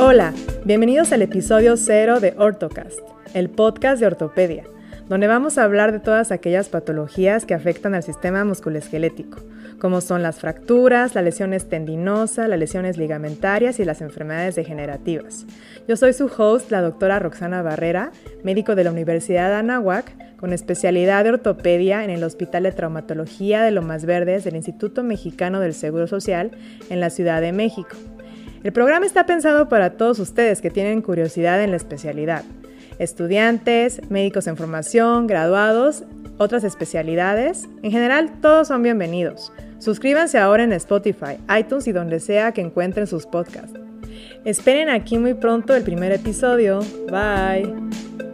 Hola, bienvenidos al episodio cero de Ortocast, el podcast de ortopedia, donde vamos a hablar de todas aquellas patologías que afectan al sistema musculoesquelético, como son las fracturas, las lesiones tendinosas, las lesiones ligamentarias y las enfermedades degenerativas. Yo soy su host, la doctora Roxana Barrera, médico de la Universidad de Anahuac, con especialidad de ortopedia en el Hospital de Traumatología de Lomas Verdes del Instituto Mexicano del Seguro Social en la Ciudad de México. El programa está pensado para todos ustedes que tienen curiosidad en la especialidad. Estudiantes, médicos en formación, graduados, otras especialidades. En general, todos son bienvenidos. Suscríbanse ahora en Spotify, iTunes y donde sea que encuentren sus podcasts. Esperen aquí muy pronto el primer episodio. Bye.